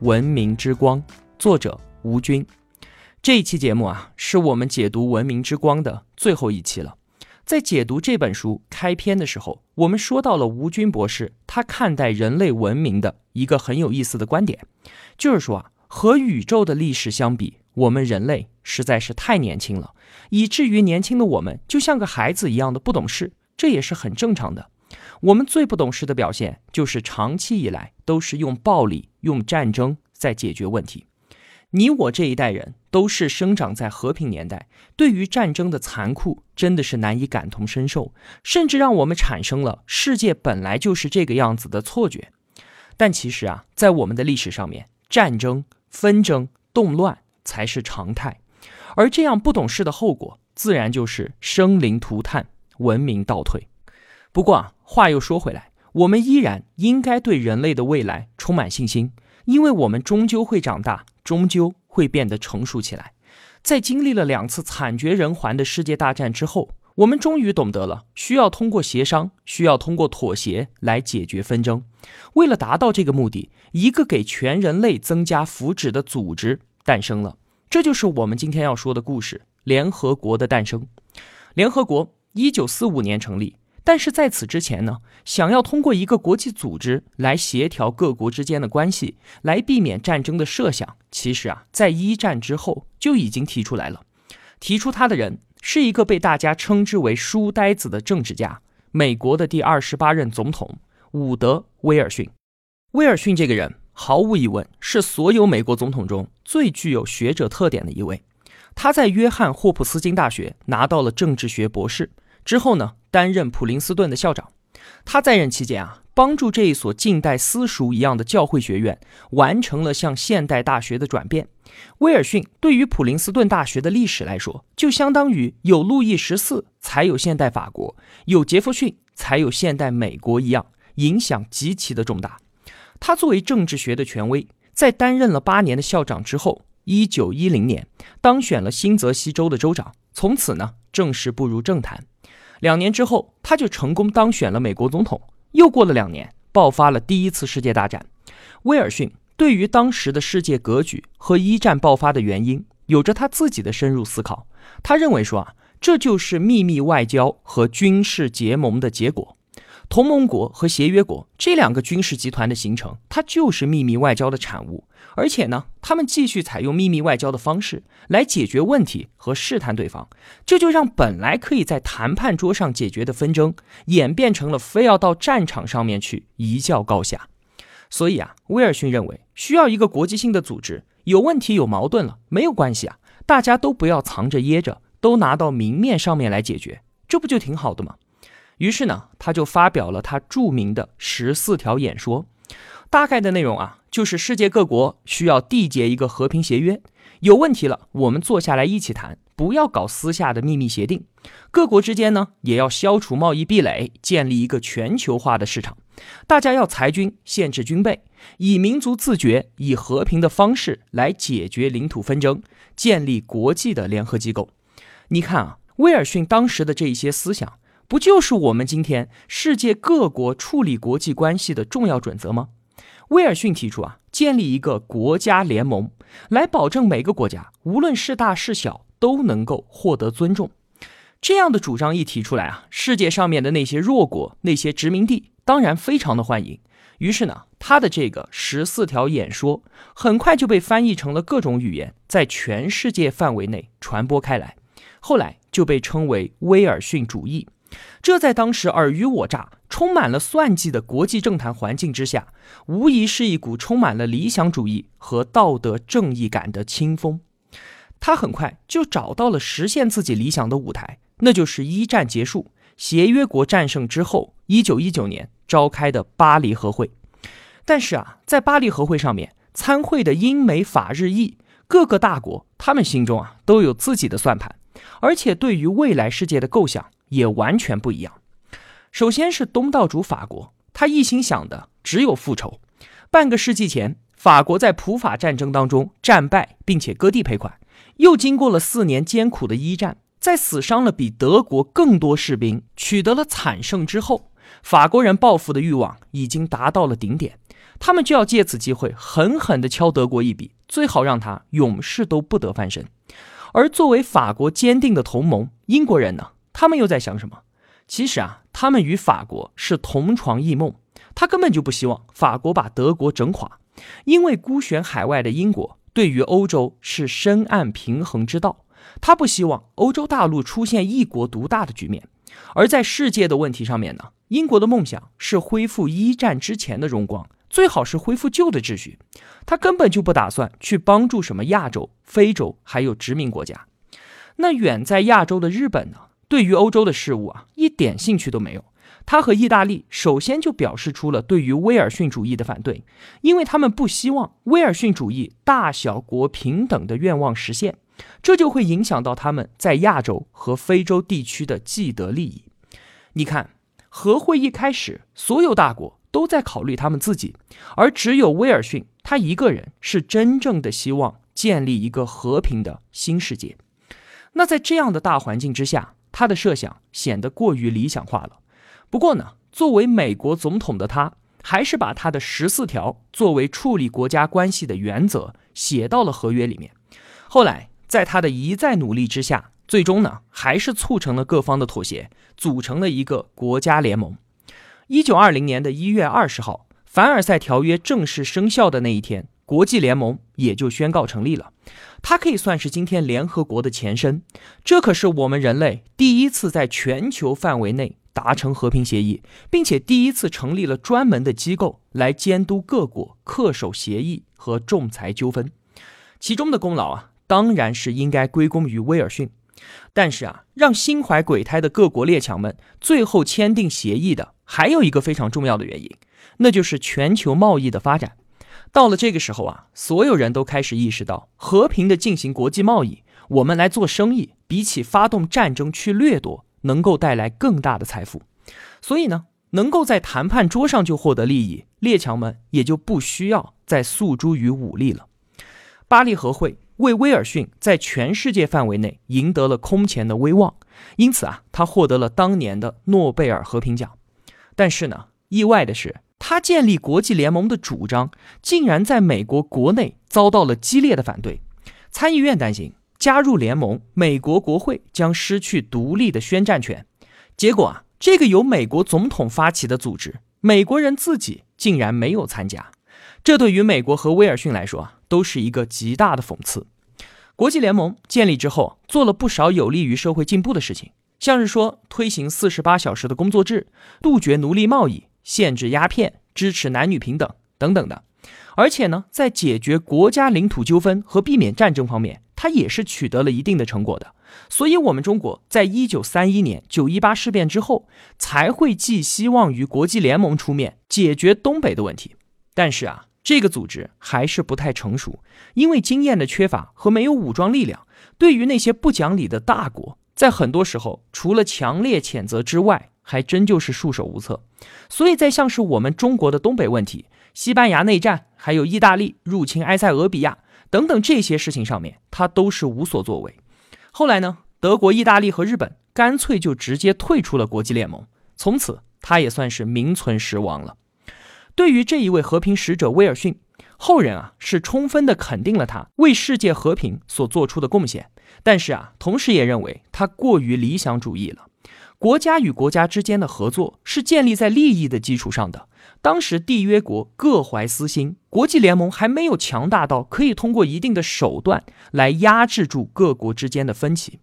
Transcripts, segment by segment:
文明之光》，作者吴军。这一期节目啊，是我们解读《文明之光》的最后一期了。在解读这本书开篇的时候，我们说到了吴军博士他看待人类文明的一个很有意思的观点，就是说啊，和宇宙的历史相比，我们人类实在是太年轻了，以至于年轻的我们就像个孩子一样的不懂事，这也是很正常的。我们最不懂事的表现，就是长期以来都是用暴力、用战争在解决问题。你我这一代人都是生长在和平年代，对于战争的残酷真的是难以感同身受，甚至让我们产生了世界本来就是这个样子的错觉。但其实啊，在我们的历史上面，战争、纷争、动乱才是常态，而这样不懂事的后果，自然就是生灵涂炭、文明倒退。不过啊，话又说回来，我们依然应该对人类的未来充满信心，因为我们终究会长大，终究会变得成熟起来。在经历了两次惨绝人寰的世界大战之后，我们终于懂得了需要通过协商，需要通过妥协来解决纷争。为了达到这个目的，一个给全人类增加福祉的组织诞生了。这就是我们今天要说的故事——联合国的诞生。联合国一九四五年成立。但是在此之前呢，想要通过一个国际组织来协调各国之间的关系，来避免战争的设想，其实啊，在一战之后就已经提出来了。提出他的人是一个被大家称之为“书呆子”的政治家，美国的第二十八任总统伍德·威尔逊。威尔逊这个人，毫无疑问是所有美国总统中最具有学者特点的一位。他在约翰霍普斯金大学拿到了政治学博士。之后呢，担任普林斯顿的校长。他在任期间啊，帮助这一所近代私塾一样的教会学院完成了向现代大学的转变。威尔逊对于普林斯顿大学的历史来说，就相当于有路易十四才有现代法国，有杰弗逊才有现代美国一样，影响极其的重大。他作为政治学的权威，在担任了八年的校长之后，一九一零年当选了新泽西州的州长，从此呢，正式步入政坛。两年之后，他就成功当选了美国总统。又过了两年，爆发了第一次世界大战。威尔逊对于当时的世界格局和一战爆发的原因，有着他自己的深入思考。他认为说啊，这就是秘密外交和军事结盟的结果。同盟国和协约国这两个军事集团的形成，它就是秘密外交的产物。而且呢，他们继续采用秘密外交的方式来解决问题和试探对方，这就让本来可以在谈判桌上解决的纷争，演变成了非要到战场上面去一较高下。所以啊，威尔逊认为需要一个国际性的组织，有问题有矛盾了没有关系啊，大家都不要藏着掖着，都拿到明面上面来解决，这不就挺好的吗？于是呢，他就发表了他著名的十四条演说，大概的内容啊，就是世界各国需要缔结一个和平协约，有问题了，我们坐下来一起谈，不要搞私下的秘密协定。各国之间呢，也要消除贸易壁垒，建立一个全球化的市场。大家要裁军，限制军备，以民族自觉、以和平的方式来解决领土纷争，建立国际的联合机构。你看啊，威尔逊当时的这一些思想。不就是我们今天世界各国处理国际关系的重要准则吗？威尔逊提出啊，建立一个国家联盟，来保证每个国家无论是大是小都能够获得尊重。这样的主张一提出来啊，世界上面的那些弱国、那些殖民地当然非常的欢迎。于是呢，他的这个十四条演说很快就被翻译成了各种语言，在全世界范围内传播开来，后来就被称为威尔逊主义。这在当时尔虞我诈、充满了算计的国际政坛环境之下，无疑是一股充满了理想主义和道德正义感的清风。他很快就找到了实现自己理想的舞台，那就是一战结束、协约国战胜之后，一九一九年召开的巴黎和会。但是啊，在巴黎和会上面，参会的英美法日意各个大国，他们心中啊都有自己的算盘，而且对于未来世界的构想也完全不一样。首先是东道主法国，他一心想的只有复仇。半个世纪前，法国在普法战争当中战败，并且割地赔款，又经过了四年艰苦的一战。在死伤了比德国更多士兵，取得了惨胜之后，法国人报复的欲望已经达到了顶点，他们就要借此机会狠狠地敲德国一笔，最好让他永世都不得翻身。而作为法国坚定的同盟，英国人呢，他们又在想什么？其实啊，他们与法国是同床异梦，他根本就不希望法国把德国整垮，因为孤悬海外的英国对于欧洲是深谙平衡之道。他不希望欧洲大陆出现一国独大的局面，而在世界的问题上面呢，英国的梦想是恢复一战之前的荣光，最好是恢复旧的秩序。他根本就不打算去帮助什么亚洲、非洲还有殖民国家。那远在亚洲的日本呢，对于欧洲的事物啊，一点兴趣都没有。他和意大利首先就表示出了对于威尔逊主义的反对，因为他们不希望威尔逊主义大小国平等的愿望实现。这就会影响到他们在亚洲和非洲地区的既得利益。你看，和会一开始，所有大国都在考虑他们自己，而只有威尔逊他一个人是真正的希望建立一个和平的新世界。那在这样的大环境之下，他的设想显得过于理想化了。不过呢，作为美国总统的他，还是把他的十四条作为处理国家关系的原则写到了合约里面。后来。在他的一再努力之下，最终呢还是促成了各方的妥协，组成了一个国家联盟。一九二零年的一月二十号，凡尔赛条约正式生效的那一天，国际联盟也就宣告成立了。它可以算是今天联合国的前身。这可是我们人类第一次在全球范围内达成和平协议，并且第一次成立了专门的机构来监督各国恪守协议和仲裁纠纷。其中的功劳啊。当然是应该归功于威尔逊，但是啊，让心怀鬼胎的各国列强们最后签订协议的，还有一个非常重要的原因，那就是全球贸易的发展。到了这个时候啊，所有人都开始意识到，和平的进行国际贸易，我们来做生意，比起发动战争去掠夺，能够带来更大的财富。所以呢，能够在谈判桌上就获得利益，列强们也就不需要再诉诸于武力了。巴黎和会。为威尔逊在全世界范围内赢得了空前的威望，因此啊，他获得了当年的诺贝尔和平奖。但是呢，意外的是，他建立国际联盟的主张竟然在美国国内遭到了激烈的反对。参议院担心加入联盟，美国国会将失去独立的宣战权。结果啊，这个由美国总统发起的组织，美国人自己竟然没有参加。这对于美国和威尔逊来说啊。都是一个极大的讽刺。国际联盟建立之后，做了不少有利于社会进步的事情，像是说推行四十八小时的工作制、杜绝奴隶贸易、限制鸦片、支持男女平等等等的。而且呢，在解决国家领土纠纷和避免战争方面，它也是取得了一定的成果的。所以，我们中国在一九三一年九一八事变之后，才会寄希望于国际联盟出面解决东北的问题。但是啊。这个组织还是不太成熟，因为经验的缺乏和没有武装力量，对于那些不讲理的大国，在很多时候除了强烈谴责之外，还真就是束手无策。所以在像是我们中国的东北问题、西班牙内战，还有意大利入侵埃塞俄比亚等等这些事情上面，他都是无所作为。后来呢，德国、意大利和日本干脆就直接退出了国际联盟，从此他也算是名存实亡了。对于这一位和平使者威尔逊，后人啊是充分的肯定了他为世界和平所做出的贡献，但是啊，同时也认为他过于理想主义了。国家与国家之间的合作是建立在利益的基础上的。当时缔约国各怀私心，国际联盟还没有强大到可以通过一定的手段来压制住各国之间的分歧。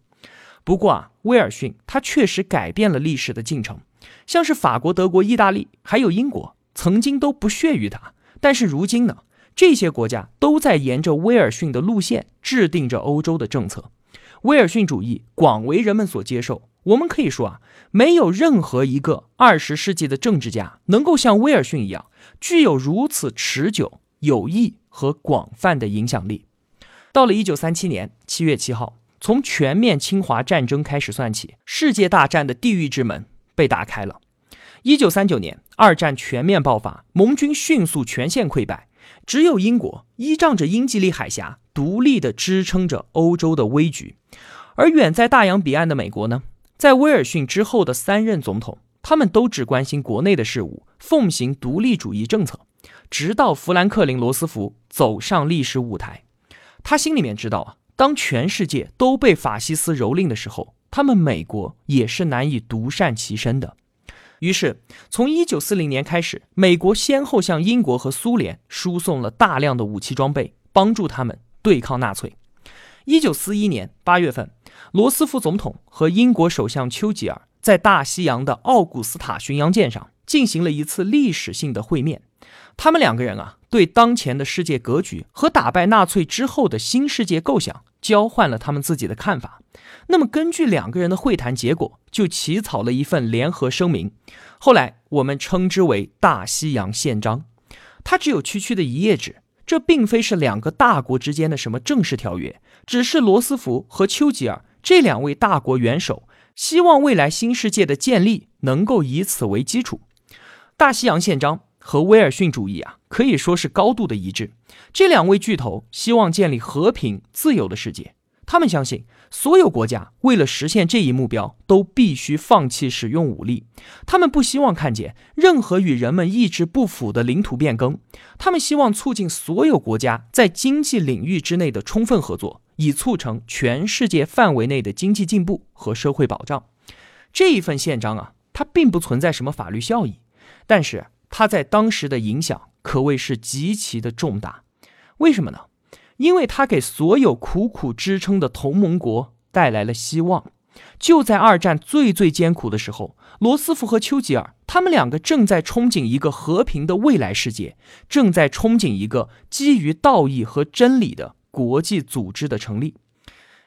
不过啊，威尔逊他确实改变了历史的进程，像是法国、德国、意大利还有英国。曾经都不屑于他，但是如今呢，这些国家都在沿着威尔逊的路线制定着欧洲的政策。威尔逊主义广为人们所接受。我们可以说啊，没有任何一个二十世纪的政治家能够像威尔逊一样，具有如此持久有益和广泛的影响力。到了一九三七年七月七号，从全面侵华战争开始算起，世界大战的地狱之门被打开了。一九三九年，二战全面爆发，盟军迅速全线溃败，只有英国依仗着英吉利海峡，独立地支撑着欧洲的危局。而远在大洋彼岸的美国呢，在威尔逊之后的三任总统，他们都只关心国内的事务，奉行独立主义政策，直到富兰克林·罗斯福走上历史舞台。他心里面知道啊，当全世界都被法西斯蹂躏的时候，他们美国也是难以独善其身的。于是，从一九四零年开始，美国先后向英国和苏联输送了大量的武器装备，帮助他们对抗纳粹。一九四一年八月份，罗斯福总统和英国首相丘吉尔在大西洋的奥古斯塔巡洋舰上进行了一次历史性的会面。他们两个人啊，对当前的世界格局和打败纳粹之后的新世界构想交换了他们自己的看法。那么，根据两个人的会谈结果，就起草了一份联合声明，后来我们称之为《大西洋宪章》。它只有区区的一页纸，这并非是两个大国之间的什么正式条约，只是罗斯福和丘吉尔这两位大国元首希望未来新世界的建立能够以此为基础。《大西洋宪章》。和威尔逊主义啊，可以说是高度的一致。这两位巨头希望建立和平、自由的世界。他们相信，所有国家为了实现这一目标，都必须放弃使用武力。他们不希望看见任何与人们意志不符的领土变更。他们希望促进所有国家在经济领域之内的充分合作，以促成全世界范围内的经济进步和社会保障。这一份宪章啊，它并不存在什么法律效益，但是。它在当时的影响可谓是极其的重大，为什么呢？因为他给所有苦苦支撑的同盟国带来了希望。就在二战最最艰苦的时候，罗斯福和丘吉尔他们两个正在憧憬一个和平的未来世界，正在憧憬一个基于道义和真理的国际组织的成立。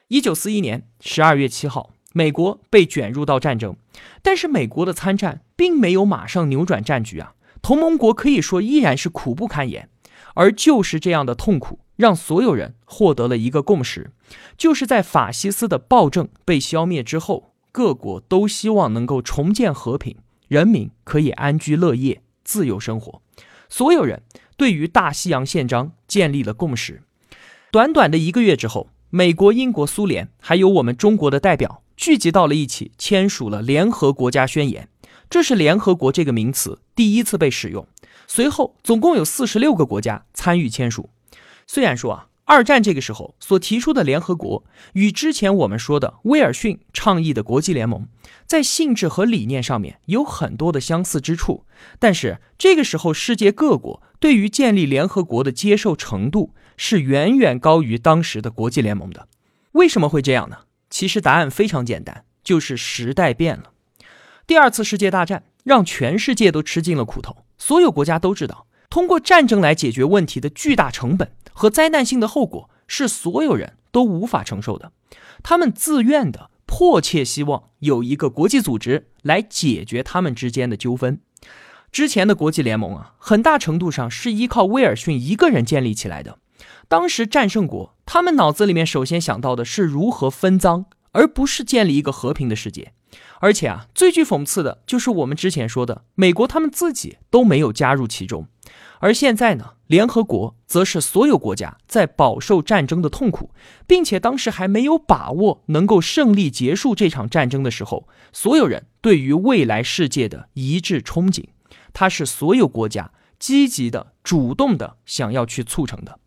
一九四一年十二月七号，美国被卷入到战争，但是美国的参战并没有马上扭转战局啊。同盟国可以说依然是苦不堪言，而就是这样的痛苦，让所有人获得了一个共识，就是在法西斯的暴政被消灭之后，各国都希望能够重建和平，人民可以安居乐业、自由生活。所有人对于大西洋宪章建立了共识。短短的一个月之后，美国、英国、苏联还有我们中国的代表聚集到了一起，签署了联合国家宣言。这是联合国这个名词第一次被使用。随后，总共有四十六个国家参与签署。虽然说啊，二战这个时候所提出的联合国与之前我们说的威尔逊倡议的国际联盟在性质和理念上面有很多的相似之处，但是这个时候世界各国对于建立联合国的接受程度是远远高于当时的国际联盟的。为什么会这样呢？其实答案非常简单，就是时代变了。第二次世界大战让全世界都吃尽了苦头，所有国家都知道，通过战争来解决问题的巨大成本和灾难性的后果是所有人都无法承受的。他们自愿的、迫切希望有一个国际组织来解决他们之间的纠纷。之前的国际联盟啊，很大程度上是依靠威尔逊一个人建立起来的。当时战胜国他们脑子里面首先想到的是如何分赃，而不是建立一个和平的世界。而且啊，最具讽刺的就是我们之前说的，美国他们自己都没有加入其中，而现在呢，联合国则是所有国家在饱受战争的痛苦，并且当时还没有把握能够胜利结束这场战争的时候，所有人对于未来世界的一致憧憬，它是所有国家积极的、主动的想要去促成的。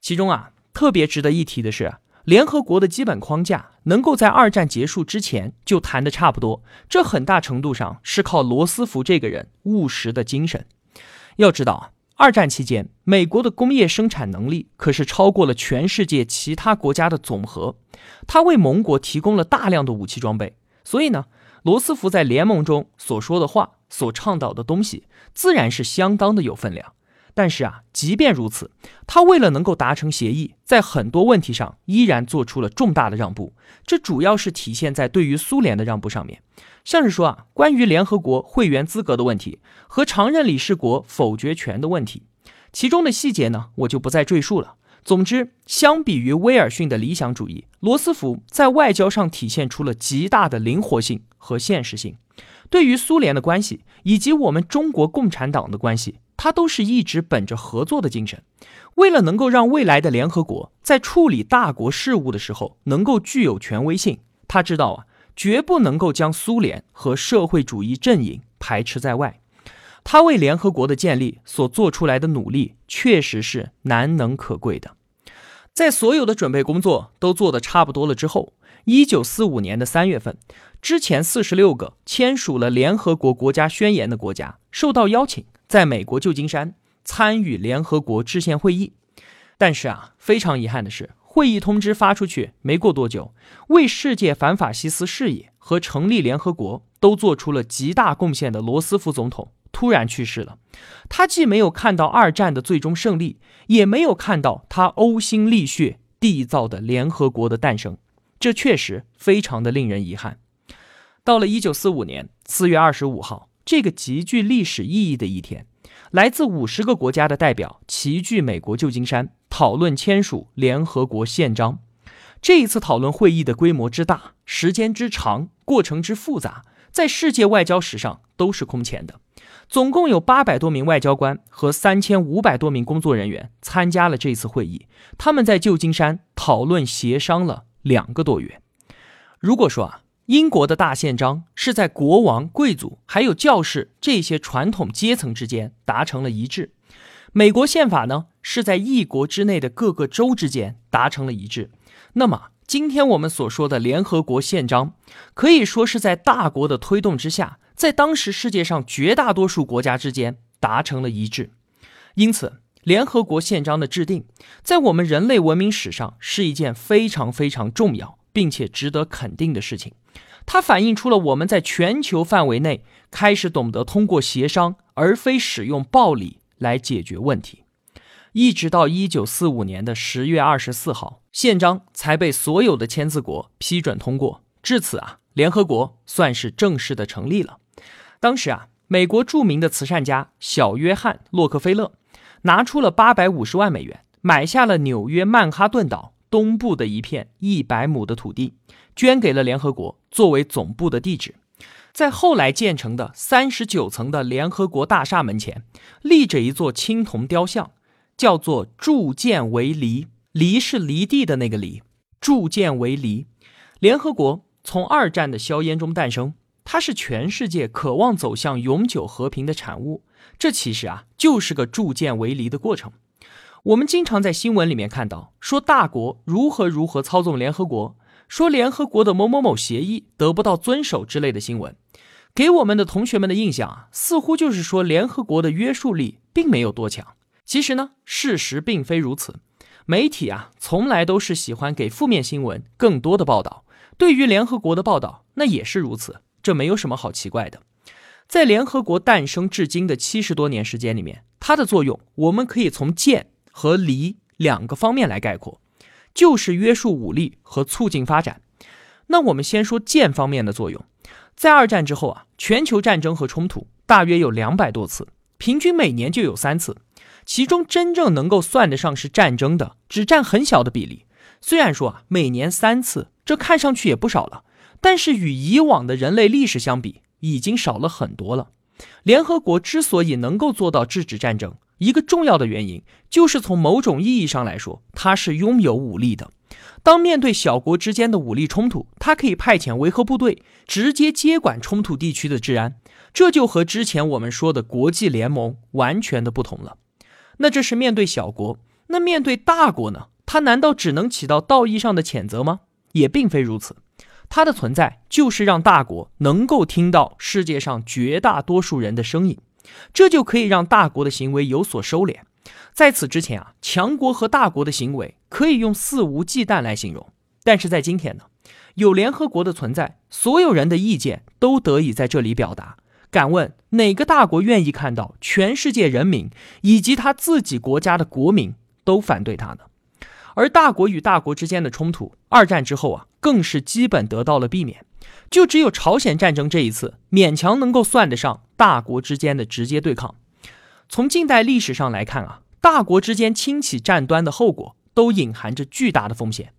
其中啊，特别值得一提的是。联合国的基本框架能够在二战结束之前就谈得差不多，这很大程度上是靠罗斯福这个人务实的精神。要知道，二战期间美国的工业生产能力可是超过了全世界其他国家的总和，他为盟国提供了大量的武器装备，所以呢，罗斯福在联盟中所说的话、所倡导的东西，自然是相当的有分量。但是啊，即便如此，他为了能够达成协议，在很多问题上依然做出了重大的让步。这主要是体现在对于苏联的让步上面，像是说啊，关于联合国会员资格的问题和常任理事国否决权的问题。其中的细节呢，我就不再赘述了。总之，相比于威尔逊的理想主义，罗斯福在外交上体现出了极大的灵活性和现实性。对于苏联的关系以及我们中国共产党的关系，他都是一直本着合作的精神。为了能够让未来的联合国在处理大国事务的时候能够具有权威性，他知道啊，绝不能够将苏联和社会主义阵营排斥在外。他为联合国的建立所做出来的努力，确实是难能可贵的。在所有的准备工作都做得差不多了之后，一九四五年的三月份，之前四十六个签署了联合国国家宣言的国家受到邀请，在美国旧金山参与联合国制宪会议。但是啊，非常遗憾的是，会议通知发出去没过多久，为世界反法西斯事业和成立联合国都做出了极大贡献的罗斯福总统。突然去世了，他既没有看到二战的最终胜利，也没有看到他呕心沥血缔造的联合国的诞生，这确实非常的令人遗憾。到了一九四五年四月二十五号，这个极具历史意义的一天，来自五十个国家的代表齐聚美国旧金山，讨论签署联合国宪章。这一次讨论会议的规模之大，时间之长，过程之复杂，在世界外交史上都是空前的。总共有八百多名外交官和三千五百多名工作人员参加了这次会议。他们在旧金山讨论协商了两个多月。如果说啊，英国的大宪章是在国王、贵族还有教士这些传统阶层之间达成了一致，美国宪法呢是在一国之内的各个州之间达成了一致。那么今天我们所说的联合国宪章，可以说是在大国的推动之下。在当时世界上绝大多数国家之间达成了一致，因此联合国宪章的制定，在我们人类文明史上是一件非常非常重要并且值得肯定的事情。它反映出了我们在全球范围内开始懂得通过协商而非使用暴力来解决问题。一直到一九四五年的十月二十四号，宪章才被所有的签字国批准通过。至此啊，联合国算是正式的成立了。当时啊，美国著名的慈善家小约翰·洛克菲勒拿出了八百五十万美元，买下了纽约曼哈顿岛东部的一片一百亩的土地，捐给了联合国作为总部的地址。在后来建成的三十九层的联合国大厦门前，立着一座青铜雕像，叫做“铸剑为犁”，犁是犁地的那个犁，铸剑为犁。联合国从二战的硝烟中诞生。它是全世界渴望走向永久和平的产物，这其实啊就是个铸剑为犁的过程。我们经常在新闻里面看到说大国如何如何操纵联合国，说联合国的某某某协议得不到遵守之类的新闻，给我们的同学们的印象啊，似乎就是说联合国的约束力并没有多强。其实呢，事实并非如此。媒体啊，从来都是喜欢给负面新闻更多的报道，对于联合国的报道那也是如此。这没有什么好奇怪的，在联合国诞生至今的七十多年时间里面，它的作用我们可以从建和离两个方面来概括，就是约束武力和促进发展。那我们先说剑方面的作用，在二战之后啊，全球战争和冲突大约有两百多次，平均每年就有三次，其中真正能够算得上是战争的，只占很小的比例。虽然说啊，每年三次，这看上去也不少了。但是与以往的人类历史相比，已经少了很多了。联合国之所以能够做到制止战争，一个重要的原因就是从某种意义上来说，它是拥有武力的。当面对小国之间的武力冲突，它可以派遣维和部队直接接管冲突地区的治安，这就和之前我们说的国际联盟完全的不同了。那这是面对小国，那面对大国呢？它难道只能起到道义上的谴责吗？也并非如此。它的存在就是让大国能够听到世界上绝大多数人的声音，这就可以让大国的行为有所收敛。在此之前啊，强国和大国的行为可以用肆无忌惮来形容，但是在今天呢，有联合国的存在，所有人的意见都得以在这里表达。敢问哪个大国愿意看到全世界人民以及他自己国家的国民都反对他呢？而大国与大国之间的冲突，二战之后啊。更是基本得到了避免，就只有朝鲜战争这一次勉强能够算得上大国之间的直接对抗。从近代历史上来看啊，大国之间轻启战端的后果都隐含着巨大的风险，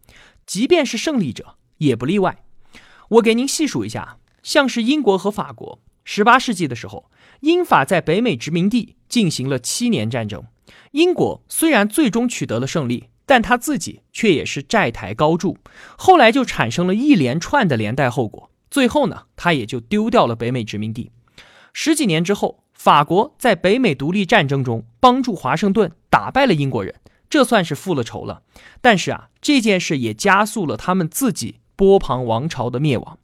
即便是胜利者也不例外。我给您细数一下，像是英国和法国，十八世纪的时候，英法在北美殖民地进行了七年战争。英国虽然最终取得了胜利，但他自己却也是债台高筑，后来就产生了一连串的连带后果。最后呢，他也就丢掉了北美殖民地。十几年之后，法国在北美独立战争中帮助华盛顿打败了英国人，这算是复了仇了。但是啊，这件事也加速了他们自己波旁王朝的灭亡。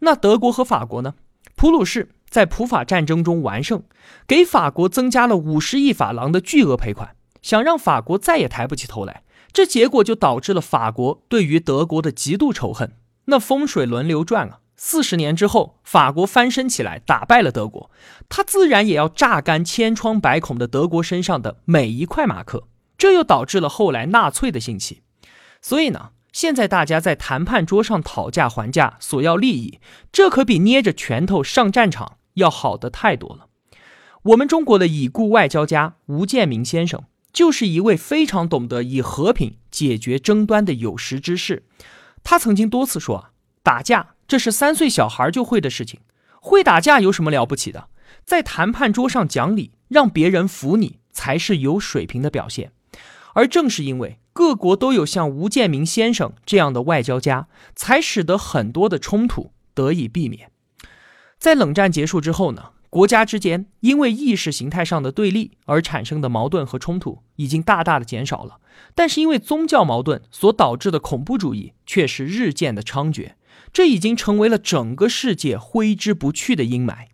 那德国和法国呢？普鲁士在普法战争中完胜，给法国增加了五十亿法郎的巨额赔款，想让法国再也抬不起头来。这结果就导致了法国对于德国的极度仇恨。那风水轮流转啊。四十年之后，法国翻身起来，打败了德国，他自然也要榨干千疮百孔的德国身上的每一块马克，这又导致了后来纳粹的兴起。所以呢，现在大家在谈判桌上讨价还价，索要利益，这可比捏着拳头上战场要好的太多了。我们中国的已故外交家吴建民先生，就是一位非常懂得以和平解决争端的有识之士。他曾经多次说，打架。这是三岁小孩就会的事情，会打架有什么了不起的？在谈判桌上讲理，让别人服你，才是有水平的表现。而正是因为各国都有像吴建民先生这样的外交家，才使得很多的冲突得以避免。在冷战结束之后呢，国家之间因为意识形态上的对立而产生的矛盾和冲突已经大大的减少了，但是因为宗教矛盾所导致的恐怖主义却是日渐的猖獗。这已经成为了整个世界挥之不去的阴霾。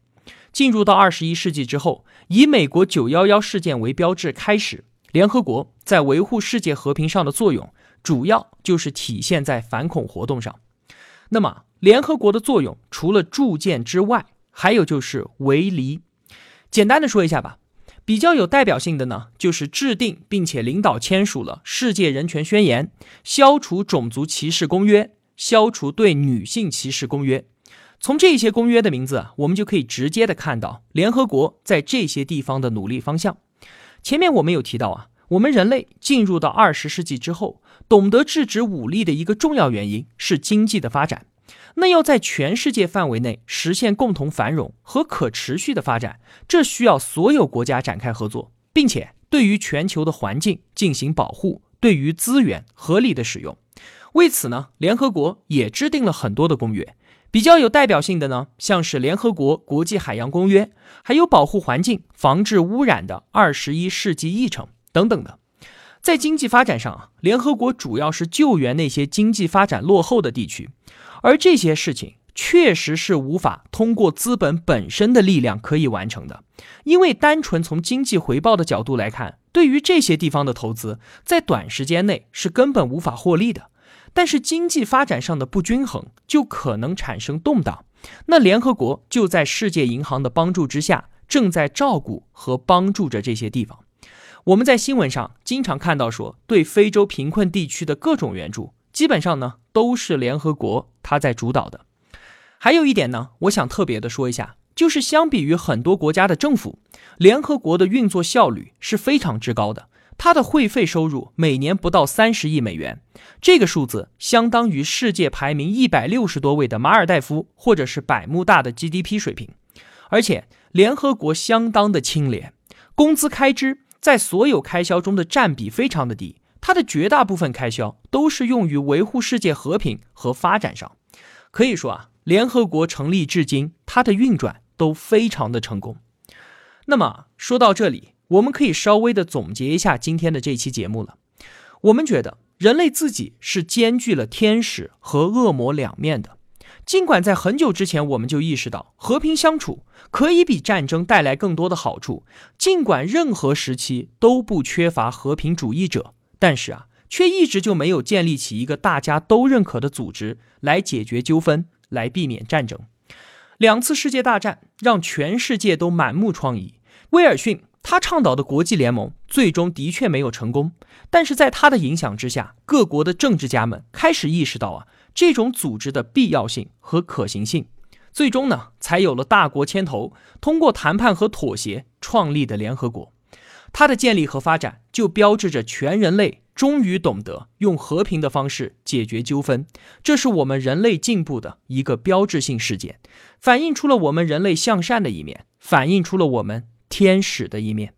进入到二十一世纪之后，以美国九幺幺事件为标志开始，联合国在维护世界和平上的作用，主要就是体现在反恐活动上。那么，联合国的作用除了铸剑之外，还有就是围篱。简单的说一下吧，比较有代表性的呢，就是制定并且领导签署了《世界人权宣言》，消除种族歧视公约。消除对女性歧视公约，从这些公约的名字啊，我们就可以直接的看到联合国在这些地方的努力方向。前面我们有提到啊，我们人类进入到二十世纪之后，懂得制止武力的一个重要原因是经济的发展。那要在全世界范围内实现共同繁荣和可持续的发展，这需要所有国家展开合作，并且对于全球的环境进行保护，对于资源合理的使用。为此呢，联合国也制定了很多的公约，比较有代表性的呢，像是联合国国际海洋公约，还有保护环境、防治污染的二十一世纪议程等等的。在经济发展上，联合国主要是救援那些经济发展落后的地区，而这些事情确实是无法通过资本本身的力量可以完成的，因为单纯从经济回报的角度来看，对于这些地方的投资，在短时间内是根本无法获利的。但是经济发展上的不均衡就可能产生动荡，那联合国就在世界银行的帮助之下，正在照顾和帮助着这些地方。我们在新闻上经常看到说，对非洲贫困地区的各种援助，基本上呢都是联合国它在主导的。还有一点呢，我想特别的说一下，就是相比于很多国家的政府，联合国的运作效率是非常之高的。它的会费收入每年不到三十亿美元，这个数字相当于世界排名一百六十多位的马尔代夫或者是百慕大的 GDP 水平。而且联合国相当的清廉，工资开支在所有开销中的占比非常的低，它的绝大部分开销都是用于维护世界和平和发展上。可以说啊，联合国成立至今，它的运转都非常的成功。那么说到这里。我们可以稍微的总结一下今天的这期节目了。我们觉得人类自己是兼具了天使和恶魔两面的。尽管在很久之前我们就意识到和平相处可以比战争带来更多的好处，尽管任何时期都不缺乏和平主义者，但是啊，却一直就没有建立起一个大家都认可的组织来解决纠纷，来避免战争。两次世界大战让全世界都满目疮痍。威尔逊。他倡导的国际联盟最终的确没有成功，但是在他的影响之下，各国的政治家们开始意识到啊这种组织的必要性和可行性，最终呢才有了大国牵头，通过谈判和妥协创立的联合国。它的建立和发展就标志着全人类终于懂得用和平的方式解决纠纷，这是我们人类进步的一个标志性事件，反映出了我们人类向善的一面，反映出了我们天使的一面。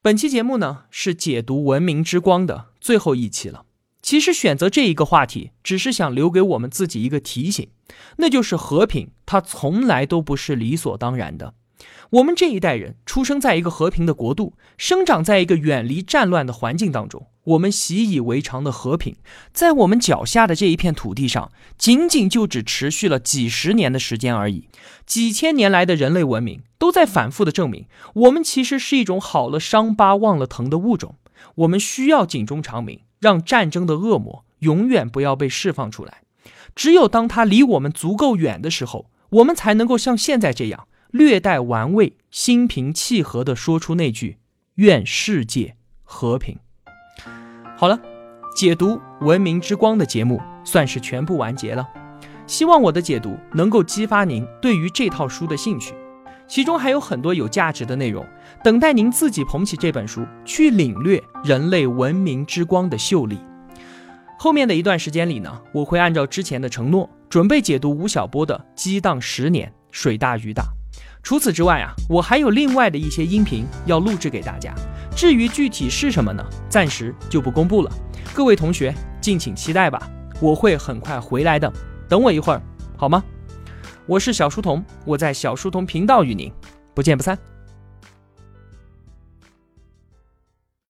本期节目呢是解读文明之光的最后一期了。其实选择这一个话题，只是想留给我们自己一个提醒，那就是和平，它从来都不是理所当然的。我们这一代人出生在一个和平的国度，生长在一个远离战乱的环境当中，我们习以为常的和平，在我们脚下的这一片土地上，仅仅就只持续了几十年的时间而已。几千年来的人类文明都在反复的证明，我们其实是一种好了伤疤忘了疼的物种。我们需要警钟长鸣。让战争的恶魔永远不要被释放出来。只有当他离我们足够远的时候，我们才能够像现在这样略带玩味、心平气和地说出那句“愿世界和平”。好了，解读《文明之光》的节目算是全部完结了。希望我的解读能够激发您对于这套书的兴趣。其中还有很多有价值的内容，等待您自己捧起这本书去领略人类文明之光的秀丽。后面的一段时间里呢，我会按照之前的承诺，准备解读吴晓波的《激荡十年，水大鱼大》。除此之外啊，我还有另外的一些音频要录制给大家。至于具体是什么呢？暂时就不公布了。各位同学敬请期待吧，我会很快回来的，等我一会儿，好吗？我是小书童，我在小书童频道与您不见不散。